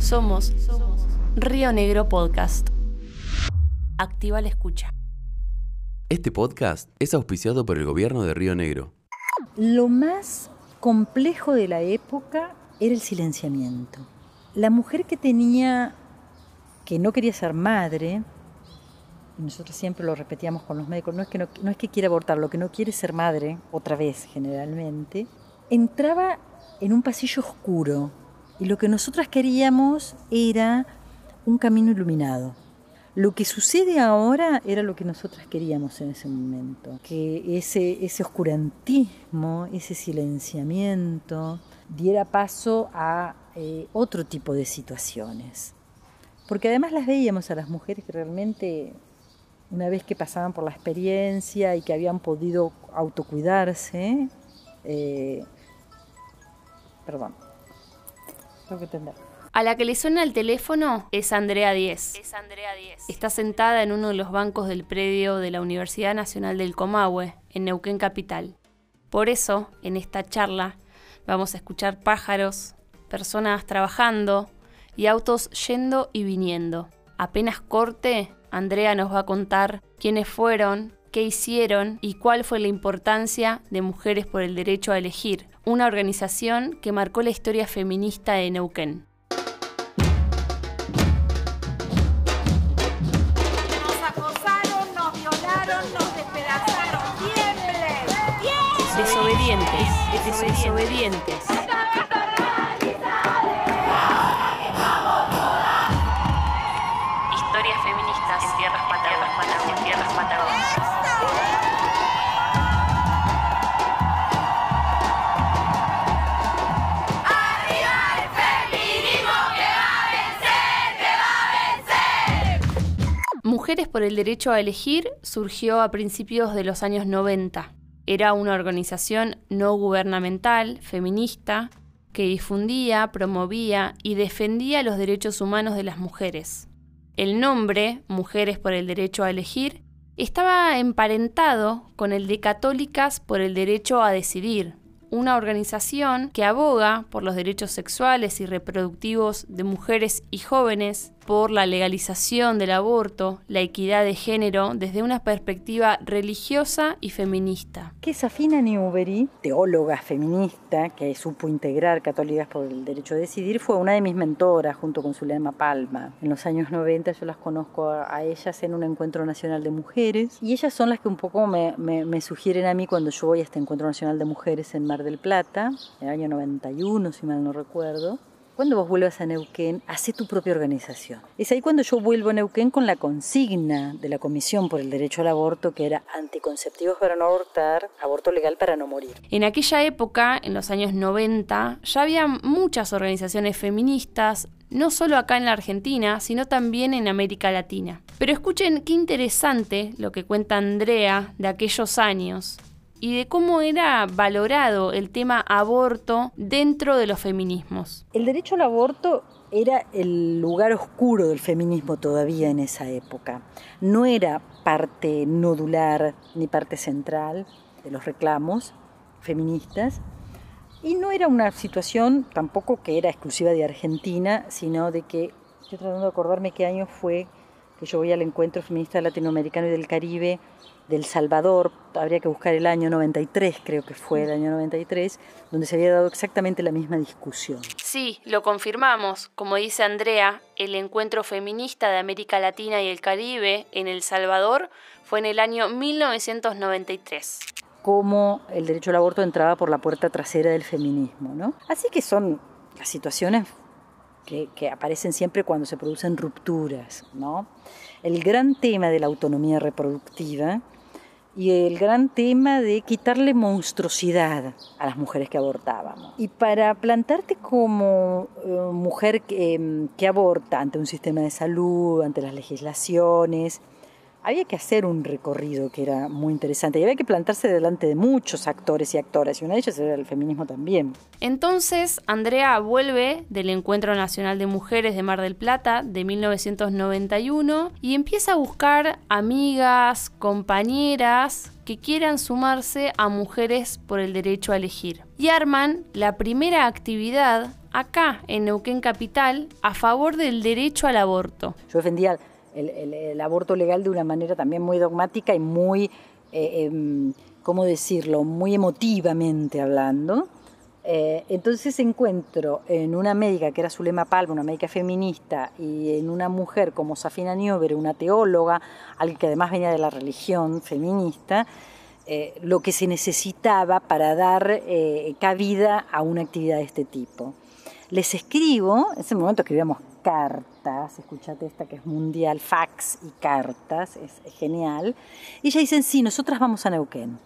Somos Río Negro Podcast. Activa la escucha. Este podcast es auspiciado por el gobierno de Río Negro. Lo más complejo de la época era el silenciamiento. La mujer que tenía, que no quería ser madre, y nosotros siempre lo repetíamos con los médicos, no es, que no, no es que quiera abortar, lo que no quiere es ser madre, otra vez generalmente, entraba en un pasillo oscuro y lo que nosotras queríamos era un camino iluminado. Lo que sucede ahora era lo que nosotras queríamos en ese momento, que ese, ese oscurantismo, ese silenciamiento diera paso a eh, otro tipo de situaciones. Porque además las veíamos a las mujeres que realmente, una vez que pasaban por la experiencia y que habían podido autocuidarse, eh, perdón, tengo que entender. A la que le suena el teléfono es Andrea Díez. Es Andrea Díez. Está sentada en uno de los bancos del predio de la Universidad Nacional del Comahue, en Neuquén Capital. Por eso, en esta charla, vamos a escuchar pájaros, personas trabajando y autos yendo y viniendo. Apenas corte, Andrea nos va a contar quiénes fueron, qué hicieron y cuál fue la importancia de Mujeres por el Derecho a Elegir, una organización que marcó la historia feminista de Neuquén. Nos acosaron, nos violaron, nos despedazaron. ¡Tiemble! ¡Tiemble! Desobedientes, desobedientes. Historias Mujeres por el Derecho a Elegir surgió a principios de los años 90. Era una organización no gubernamental, feminista, que difundía, promovía y defendía los derechos humanos de las mujeres. El nombre, Mujeres por el Derecho a Elegir, estaba emparentado con el de Católicas por el Derecho a Decidir, una organización que aboga por los derechos sexuales y reproductivos de mujeres y jóvenes, por la legalización del aborto, la equidad de género desde una perspectiva religiosa y feminista. que Safina Newbery, teóloga feminista que supo integrar católicas por el derecho a decidir, fue una de mis mentoras junto con Zulema Palma. En los años 90 yo las conozco a, a ellas en un encuentro nacional de mujeres y ellas son las que un poco me, me- me sugieren a mí cuando yo voy a este encuentro nacional de mujeres en Mar del Plata, en el año 91 si mal no recuerdo. Cuando vos vuelvas a Neuquén, hace tu propia organización. Es ahí cuando yo vuelvo a Neuquén con la consigna de la Comisión por el Derecho al Aborto, que era anticonceptivos para no abortar, aborto legal para no morir. En aquella época, en los años 90, ya había muchas organizaciones feministas, no solo acá en la Argentina, sino también en América Latina. Pero escuchen qué interesante lo que cuenta Andrea de aquellos años y de cómo era valorado el tema aborto dentro de los feminismos. El derecho al aborto era el lugar oscuro del feminismo todavía en esa época. No era parte nodular ni parte central de los reclamos feministas. Y no era una situación tampoco que era exclusiva de Argentina, sino de que, estoy tratando de acordarme qué año fue que yo voy al encuentro feminista latinoamericano y del Caribe del Salvador, habría que buscar el año 93, creo que fue el año 93, donde se había dado exactamente la misma discusión. Sí, lo confirmamos. Como dice Andrea, el encuentro feminista de América Latina y el Caribe en El Salvador fue en el año 1993. cómo el derecho al aborto entraba por la puerta trasera del feminismo. ¿no? Así que son las situaciones que, que aparecen siempre cuando se producen rupturas. ¿no? El gran tema de la autonomía reproductiva y el gran tema de quitarle monstruosidad a las mujeres que abortábamos. Y para plantarte como eh, mujer que, em, que aborta ante un sistema de salud, ante las legislaciones, había que hacer un recorrido que era muy interesante y había que plantarse delante de muchos actores y actoras, y una de ellas era el feminismo también. Entonces, Andrea vuelve del Encuentro Nacional de Mujeres de Mar del Plata de 1991 y empieza a buscar amigas, compañeras que quieran sumarse a Mujeres por el Derecho a Elegir. Y arman la primera actividad acá en Neuquén Capital a favor del derecho al aborto. Yo defendía el, aborto legal de una manera también muy dogmática y muy, eh, em, ¿cómo decirlo?, muy emotivamente hablando. Eh, entonces encuentro en una médica que era Zulema Palma, una médica feminista, y en una mujer como Safina Niober, una teóloga, alguien que además venía de la religión feminista, eh, lo que se necesitaba para dar cabida a una actividad de este tipo. Les escribo, en ese momento escribíamos cartas, escuchate esta que es mundial, fax y cartas, es, genial. Y ellas dicen, sí, nosotras vamos a Neuquén.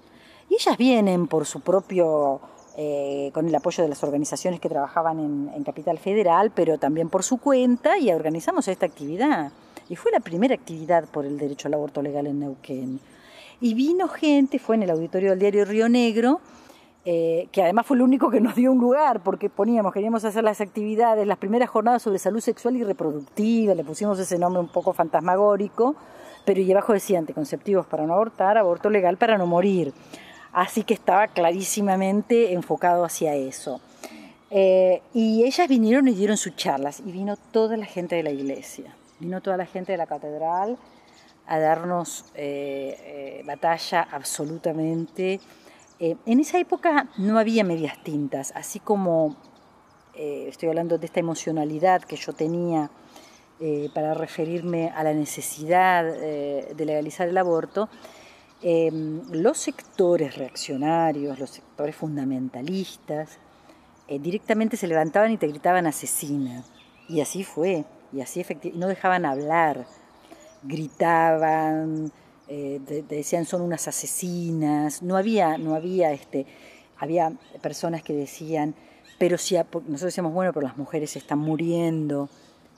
Y ellas vienen por su propio, eh, con el apoyo de las organizaciones que trabajaban en, Capital Federal, pero también por su cuenta y organizamos esta actividad. Y fue la primera actividad por el derecho al aborto legal en Neuquén. Y vino gente, fue en el auditorio del diario Río Negro, eh, que además fue el único que nos dio un lugar, porque poníamos, queríamos hacer las actividades, las primeras jornadas sobre salud sexual y reproductiva, le pusimos ese nombre un poco fantasmagórico, pero y abajo decía anticonceptivos para no abortar, aborto legal para no morir. Así que estaba clarísimamente enfocado hacia eso. Eh, y ellas vinieron y dieron sus charlas, y vino toda la gente de la iglesia, vino toda la gente de la catedral a darnos eh, batalla absolutamente eh, en esa época no había medias tintas, así como eh, estoy hablando de esta emocionalidad que yo tenía eh, para referirme a la necesidad de legalizar el aborto, em, los sectores reaccionarios, los sectores fundamentalistas, directamente se levantaban y te gritaban asesina. Y así fue, y así efectivamente, no dejaban hablar, gritaban, eh, decían son unas asesinas, no había, no había, este, había personas que decían, pero si, nosotros decíamos, bueno, pero las mujeres están muriendo,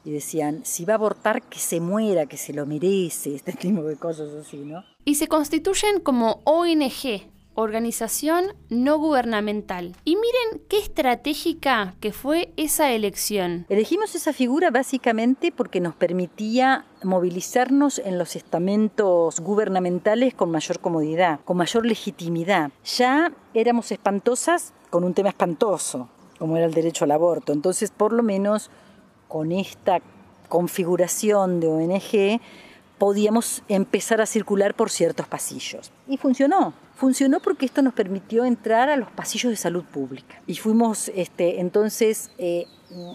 y decían, si va a abortar, que se muera, que se lo merece, este tipo de cosas así, ¿no? Y se constituyen como ONG, organización no gubernamental. Y miren qué estratégica que fue esa elección. Elegimos esa figura básicamente porque nos permitía movilizarnos en los estamentos gubernamentales con mayor comodidad, con mayor legitimidad. Ya éramos espantosas con un tema espantoso, como era el derecho al aborto. Entonces, por lo menos con esta configuración de ONG, podíamos empezar a circular por ciertos pasillos. Y funcionó. Funcionó porque esto nos permitió entrar a los pasillos de salud pública. Y fuimos este, entonces eh,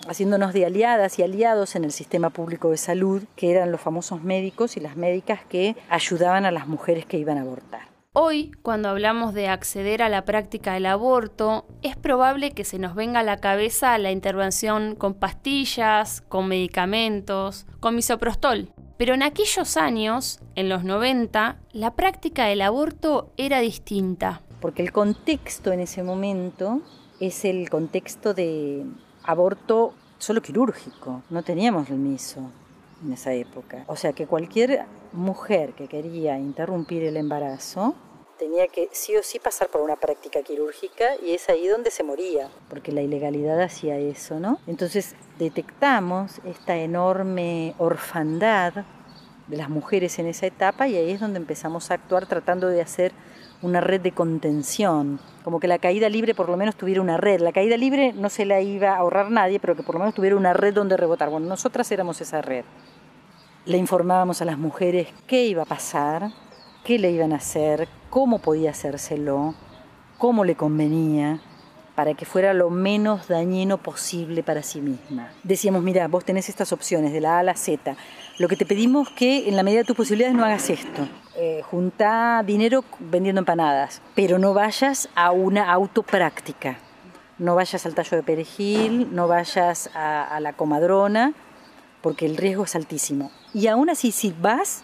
haciéndonos de aliadas y aliados en el sistema público de salud, que eran los famosos médicos y las médicas que ayudaban a las mujeres que iban a abortar. Hoy, cuando hablamos de acceder a la práctica del aborto, es probable que se nos venga a la cabeza la intervención con pastillas, con medicamentos, con misoprostol. Pero en aquellos años, en los 90, la práctica del aborto era distinta. Porque el contexto en ese momento es el contexto de aborto solo quirúrgico, no teníamos el miso en esa época. O sea que cualquier mujer que quería interrumpir el embarazo tenía que sí o sí pasar por una práctica quirúrgica y es ahí donde se moría, porque la ilegalidad hacía eso, ¿no? Entonces detectamos esta enorme orfandad de las mujeres en esa etapa y ahí es donde empezamos a actuar tratando de hacer una red de contención, como que la caída libre por lo menos tuviera una red. La caída libre no se la iba a ahorrar nadie, pero que por lo menos tuviera una red donde rebotar. Bueno, nosotras éramos esa red. Le informábamos a las mujeres qué iba a pasar, qué le iban a hacer, cómo podía hacérselo, cómo le convenía, para que fuera lo menos dañino posible para sí misma. Decíamos, mira, vos tenés estas opciones de la A a la Z. Lo que te pedimos que en la medida de tus posibilidades no hagas esto. Eh, junta dinero vendiendo empanadas, pero no vayas a una autopráctica. No vayas al tallo de perejil, no vayas a, a la comadrona, porque el riesgo es altísimo. Y aún así, si vas,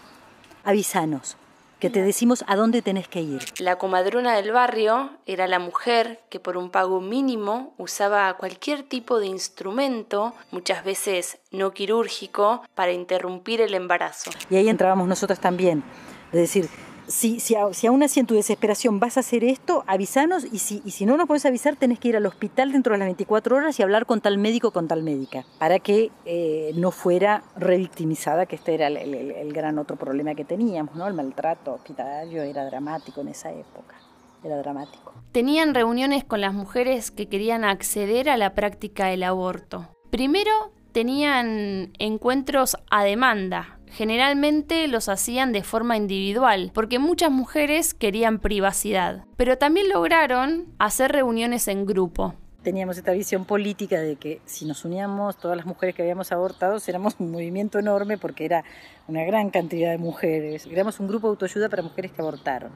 avísanos que te decimos a dónde tenés que ir. La comadrona del barrio era la mujer que por un pago mínimo usaba cualquier tipo de instrumento, muchas veces no quirúrgico, para interrumpir el embarazo. Y ahí entrábamos nosotras también. Es decir, si, si, si, aún así en tu desesperación vas a hacer esto, avísanos y si, y si no nos puedes avisar, tenés que ir al hospital dentro de las 24 horas y hablar con tal médico con tal médica, para que eh, no fuera revictimizada, que este era el, el, gran otro problema que teníamos, ¿no? El maltrato hospitalario era dramático en esa época, era dramático. Tenían reuniones con las mujeres que querían acceder a la práctica del aborto. Primero tenían encuentros a demanda, Generalmente los hacían de forma individual, porque muchas mujeres querían privacidad, pero también lograron hacer reuniones en grupo. Teníamos esta visión política de que si nos uníamos todas las mujeres que habíamos abortado, éramos un movimiento enorme porque era una gran cantidad de mujeres. Éramos un grupo de autoayuda para mujeres que abortaron.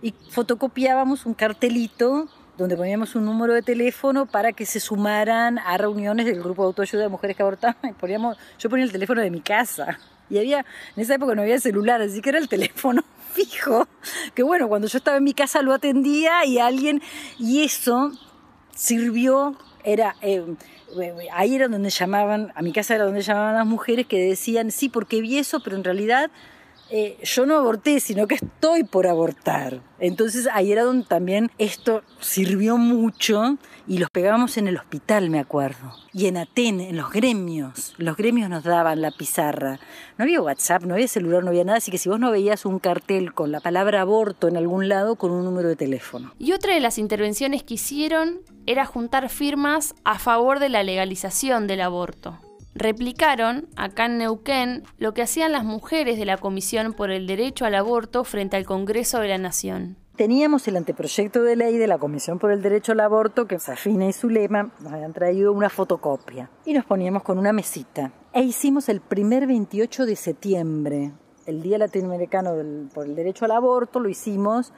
Y fotocopiábamos un cartelito donde poníamos un número de teléfono para que se sumaran a reuniones del grupo de autoayuda de mujeres que abortaban. Poníamos, yo ponía el teléfono de mi casa. Y había, en esa época no había celular, así que era el teléfono fijo. Que bueno, cuando yo estaba en mi casa lo atendía y alguien, y eso sirvió, era, eh, ahí era donde llamaban, a mi casa era donde llamaban las mujeres que decían, sí, porque vi eso, pero en realidad eh, yo no aborté, sino que estoy por abortar. Entonces ahí era donde también esto sirvió mucho y los pegábamos en el hospital, me acuerdo. Y en Aten, en los gremios. Los gremios nos daban la pizarra. No había WhatsApp, no había celular, no había nada, así que si vos no veías un cartel con la palabra aborto en algún lado, con un número de teléfono. Y otra de las intervenciones que hicieron era juntar firmas a favor de la legalización del aborto replicaron acá en Neuquén lo que hacían las mujeres de la Comisión por el Derecho al Aborto frente al Congreso de la Nación. Teníamos el anteproyecto de ley de la Comisión por el Derecho al Aborto que Safina y Zulema nos habían traído una fotocopia y nos poníamos con una mesita. E hicimos el primer 28 de septiembre, el Día Latinoamericano del, por el Derecho al Aborto, lo hicimos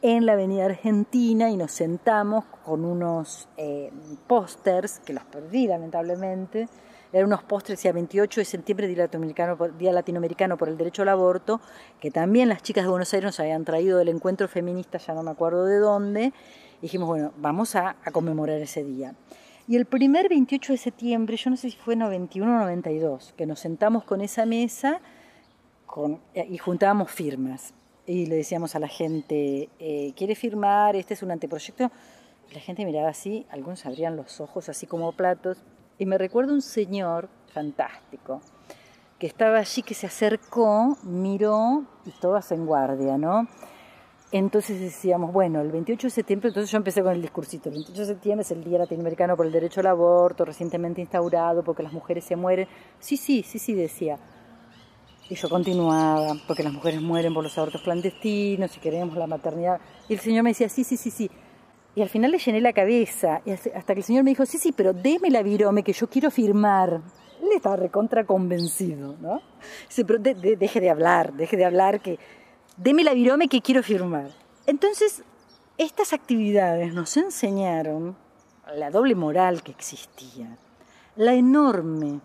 en la Avenida Argentina y nos sentamos con unos eh, pósters, que los perdí lamentablemente, eran unos postres, decía 28 de septiembre, Día Latinoamericano, Día Latinoamericano por el Derecho al Aborto, que también las chicas de Buenos Aires nos habían traído del encuentro feminista, ya no me acuerdo de dónde, y dijimos, bueno, vamos a, conmemorar ese día. Y el primer 28 de septiembre, yo no sé si fue 91 o 92, que nos sentamos con esa mesa con, y juntábamos firmas. Y le decíamos a la gente, eh, ¿quiere firmar? Este es un anteproyecto. La gente miraba así, algunos abrían los ojos así como platos, y me recuerdo un señor fantástico que estaba allí, que se acercó, miró y todas en guardia, ¿no? Entonces decíamos, bueno, el 28 de septiembre, entonces yo empecé con el discursito, el 28 de septiembre es el Día Latinoamericano por el Derecho al Aborto, recientemente instaurado porque las mujeres se mueren. Sí, sí, sí, sí, decía. Y yo continuaba, porque las mujeres mueren por los abortos clandestinos y queremos la maternidad. Y el Señor me decía, sí, sí, sí, sí. Y al final le llené la cabeza, y hasta que el señor me dijo, sí, sí, pero déme la virome que yo quiero firmar. Él estaba recontra convencido, ¿no? Dice, pero deje de hablar, deje de hablar, que deme la virome que quiero firmar. Entonces, estas actividades nos enseñaron la doble moral que existía, la enorme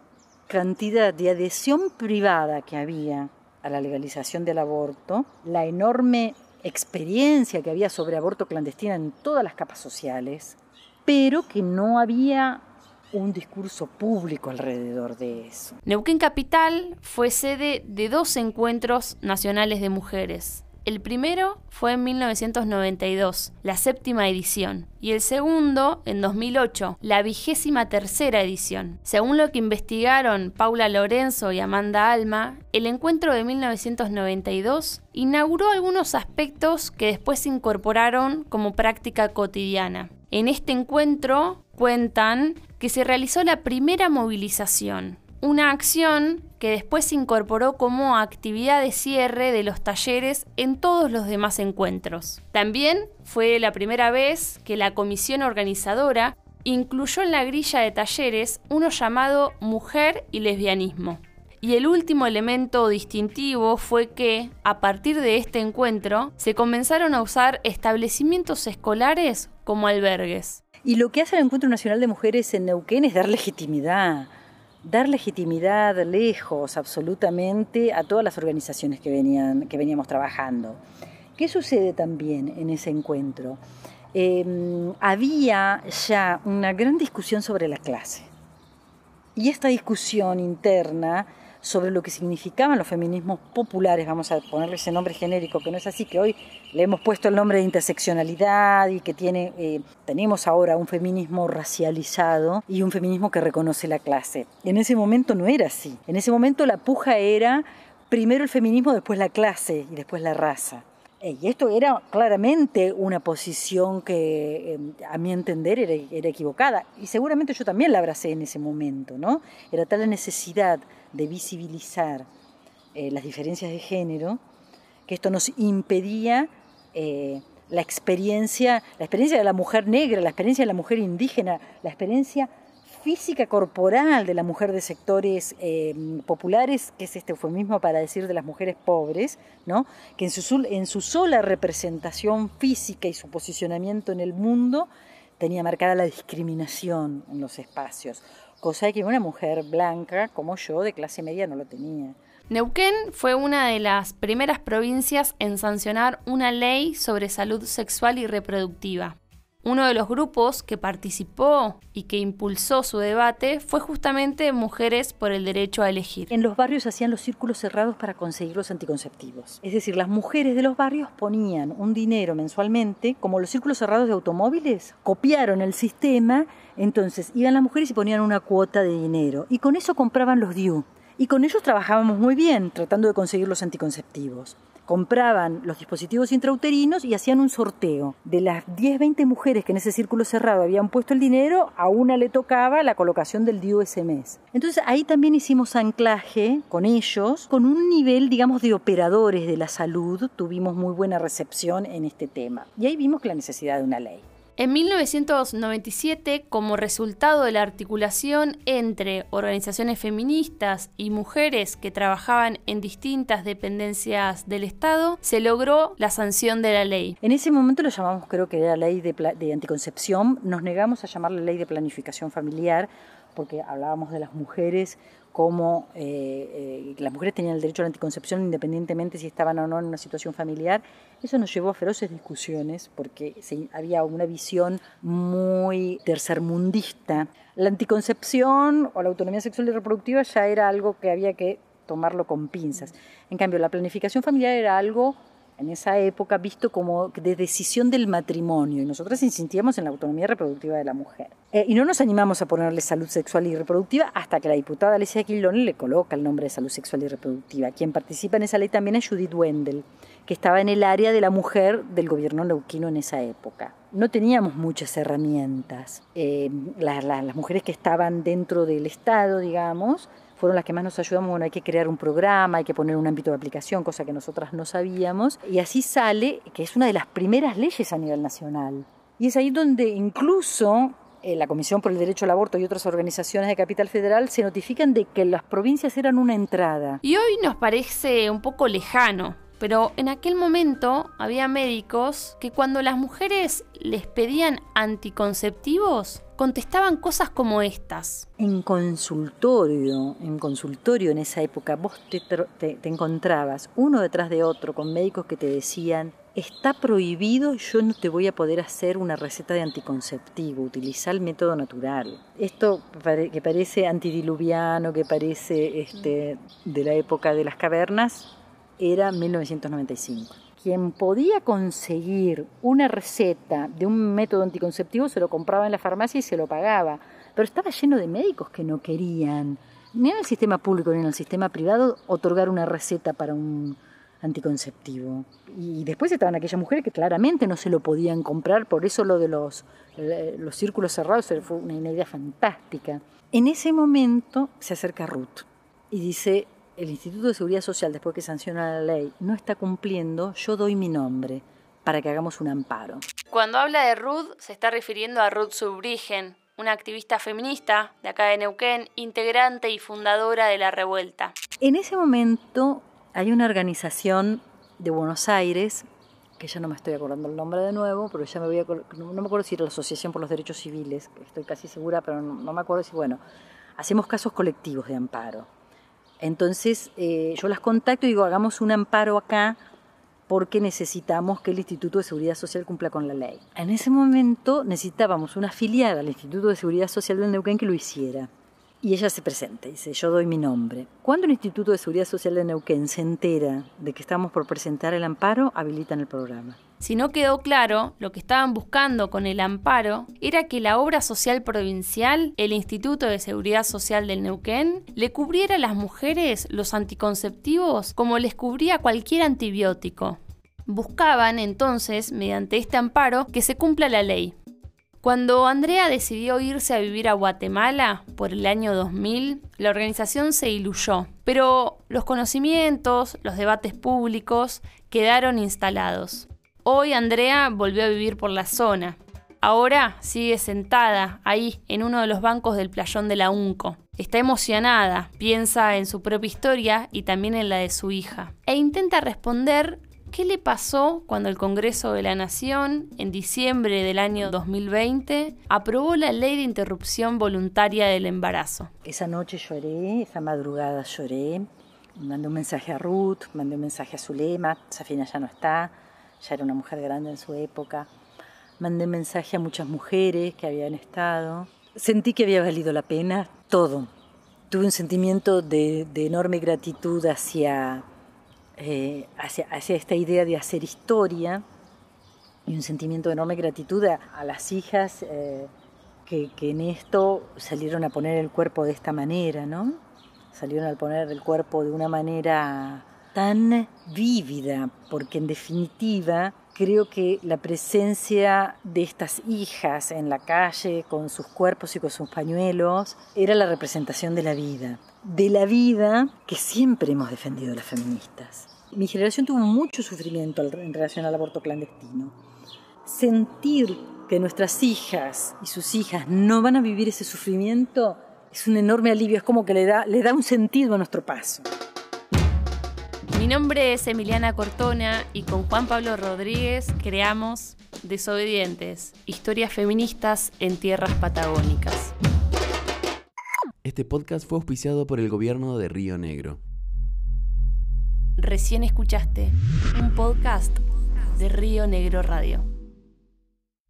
cantidad de adhesión privada que había a la legalización del aborto, la enorme experiencia que había sobre aborto clandestino en todas las capas sociales, pero que no había un discurso público alrededor de eso. Neuquén Capital fue sede de dos encuentros nacionales de mujeres, el primero fue en 1992, la séptima edición, y el segundo en 2008, la vigésima tercera edición. Según lo que investigaron Paula Lorenzo y Amanda Alma, el encuentro de 1992 inauguró algunos aspectos que después se incorporaron como práctica cotidiana. En este encuentro cuentan que se realizó la primera movilización, una acción que después se incorporó como actividad de cierre de los talleres en todos los demás encuentros. También fue la primera vez que la comisión organizadora incluyó en la grilla de talleres uno llamado Mujer y Lesbianismo. Y el último elemento distintivo fue que, a partir de este encuentro, se comenzaron a usar establecimientos escolares como albergues. Y lo que hace el Encuentro Nacional de Mujeres en Neuquén es dar legitimidad dar legitimidad lejos absolutamente a todas las organizaciones que, venían, que veníamos trabajando. ¿Qué sucede también en ese encuentro? Em, había ya una gran discusión sobre la clase. Y esta discusión interna sobre lo que significaban los feminismos populares, vamos a ponerle ese nombre genérico, que no es así, que hoy le hemos puesto el nombre de interseccionalidad y que tiene, eh, tenemos ahora un feminismo racializado y un feminismo que reconoce la clase. En ese momento no era así. En ese momento la puja era primero el feminismo, después la clase y después la raza. Y esto era claramente una posición que, em, a mi entender, era, era, equivocada. Y seguramente yo también la abracé en ese momento, ¿no? Era tal la necesidad de visibilizar eh, las diferencias de género que esto nos impedía eh, la experiencia, la experiencia de la mujer negra, la experiencia de la mujer indígena, la experiencia física corporal de la mujer de sectores eh, populares, que es este eufemismo para decir de las mujeres pobres, ¿no? que en su, en su sola representación física y su posicionamiento en el mundo tenía marcada la discriminación en los espacios, cosa que una mujer blanca como yo de clase media no lo tenía. Neuquén fue una de las primeras provincias en sancionar una ley sobre salud sexual y reproductiva. Uno de los grupos que participó y que impulsó su debate fue justamente Mujeres por el Derecho a Elegir. En los barrios hacían los círculos cerrados para conseguir los anticonceptivos. Es decir, las mujeres de los barrios ponían un dinero mensualmente, como los círculos cerrados de automóviles, copiaron el sistema, entonces iban las mujeres y ponían una cuota de dinero y con eso compraban los DIU. Y con ellos trabajábamos muy bien, tratando de conseguir los anticonceptivos compraban los dispositivos intrauterinos y hacían un sorteo. De las 10, 20 mujeres que en ese círculo cerrado habían puesto el dinero, a una le tocaba la colocación del DIU ese mes. Entonces ahí también hicimos anclaje con ellos, con un nivel, digamos, de operadores de la salud, tuvimos muy buena recepción en este tema. Y ahí vimos la necesidad de una ley. En 1997, como resultado de la articulación entre organizaciones feministas y mujeres que trabajaban en distintas dependencias del Estado, se logró la sanción de la ley. En ese momento lo llamamos, creo que era ley de, anticoncepción, nos negamos a llamarla ley de planificación familiar porque hablábamos de las mujeres como eh, eh, las mujeres tenían el derecho a la anticoncepción independientemente si estaban o no en una situación familiar. Eso nos llevó a feroces discusiones porque había una visión muy tercermundista. La anticoncepción o la autonomía sexual y reproductiva ya era algo que había que tomarlo con pinzas. En cambio, la planificación familiar era algo en esa época visto como de decisión del matrimonio y nosotras insistíamos en la autonomía reproductiva de la mujer. Eh, y no nos animamos a ponerle salud sexual y reproductiva hasta que la diputada Alicia Quilón le coloca el nombre de salud sexual y reproductiva. Quien participa en esa ley también es Judith Wendell, que estaba en el área de la mujer del gobierno neuquino en esa época. No teníamos muchas herramientas. Eh, las mujeres que estaban dentro del Estado, digamos, fueron las que más nos ayudamos. Bueno, hay que crear un programa, hay que poner un ámbito de aplicación, cosa que nosotras no sabíamos. Y así sale, que es una de las primeras leyes a nivel nacional. Y es ahí donde incluso eh, la Comisión por el Derecho al Aborto y otras organizaciones de Capital Federal se notifican de que las provincias eran una entrada. Y hoy nos parece un poco lejano, pero en aquel momento había médicos que cuando las mujeres les pedían anticonceptivos, contestaban cosas como estas. En consultorio, en consultorio en esa época, vos te, te, encontrabas uno detrás de otro con médicos que te decían, está prohibido, yo no te voy a poder hacer una receta de anticonceptivo, utiliza el método natural. Esto que parece antidiluviano, que parece este, de la época de las cavernas, era 1995. Quien podía conseguir una receta de un método anticonceptivo se lo compraba en la farmacia y se lo pagaba, pero estaba lleno de médicos que no querían, ni en el sistema público ni en el sistema privado, otorgar una receta para un anticonceptivo. Y después estaban aquellas mujeres que claramente no se lo podían comprar, por eso lo de los, los círculos cerrados fue una idea fantástica. En ese momento se acerca Ruth y dice, el Instituto de Seguridad Social, después que sanciona la ley, no está cumpliendo, yo doy mi nombre para que hagamos un amparo. Cuando habla de Ruth, se está refiriendo a Ruth Subrigen, una activista feminista de acá de Neuquén, integrante y fundadora de la revuelta. En ese momento hay una organización de Buenos Aires, que ya no me estoy acordando el nombre de nuevo, pero ya me voy a no, me acuerdo si era la Asociación por los Derechos Civiles, estoy casi segura, pero no, no me acuerdo si, bueno, hacemos casos colectivos de amparo. Entonces eh, yo las contacto y digo, hagamos un amparo acá porque necesitamos que el Instituto de Seguridad Social cumpla con la ley. En ese momento necesitábamos una afiliada al Instituto de Seguridad Social del Neuquén que lo hiciera. Y ella se presenta, dice, yo doy mi nombre. Cuando el Instituto de Seguridad Social de Neuquén se entera de que estamos por presentar el amparo, habilitan el programa. Si no quedó claro, lo que estaban buscando con el amparo era que la obra social provincial, el Instituto de Seguridad Social del Neuquén, le cubriera a las mujeres los anticonceptivos como les cubría cualquier antibiótico. Buscaban entonces, mediante este amparo, que se cumpla la ley, cuando Andrea decidió irse a vivir a Guatemala por el año 2000, la organización se iluyó, pero los conocimientos, los debates públicos quedaron instalados. Hoy Andrea volvió a vivir por la zona. Ahora sigue sentada ahí en uno de los bancos del playón de la UNCO. Está emocionada, piensa en su propia historia y también en la de su hija, e intenta responder ¿Qué le pasó cuando el Congreso de la Nación, en diciembre del año 2020, aprobó la ley de interrupción voluntaria del embarazo? Esa noche lloré, esa madrugada lloré, mandé un mensaje a Ruth, mandé un mensaje a Zulema, Safina ya no está, ya era una mujer grande en su época, mandé un mensaje a muchas mujeres que habían estado, sentí que había valido la pena todo. Tuve un sentimiento de, de enorme gratitud hacia eh, hacia, esta idea de hacer historia y un sentimiento de enorme gratitud a, las hijas eh, que, en esto salieron a poner el cuerpo de esta manera, ¿no? Salieron a poner el cuerpo de una manera tan vívida, porque en definitiva creo que la presencia de estas hijas en la calle con sus cuerpos y con sus pañuelos era la representación de la vida, de la vida que siempre hemos defendido las feministas. Mi generación tuvo mucho sufrimiento en relación al aborto clandestino. Sentir que nuestras hijas y sus hijas no van a vivir ese sufrimiento es un enorme alivio, es como que le da, un sentido a nuestro paso. Mi nombre es Emiliana Cortona y con Juan Pablo Rodríguez creamos Desobedientes, historias feministas en tierras patagónicas. Este podcast fue auspiciado por el gobierno de Río Negro. Recién escuchaste un podcast de Río Negro Radio.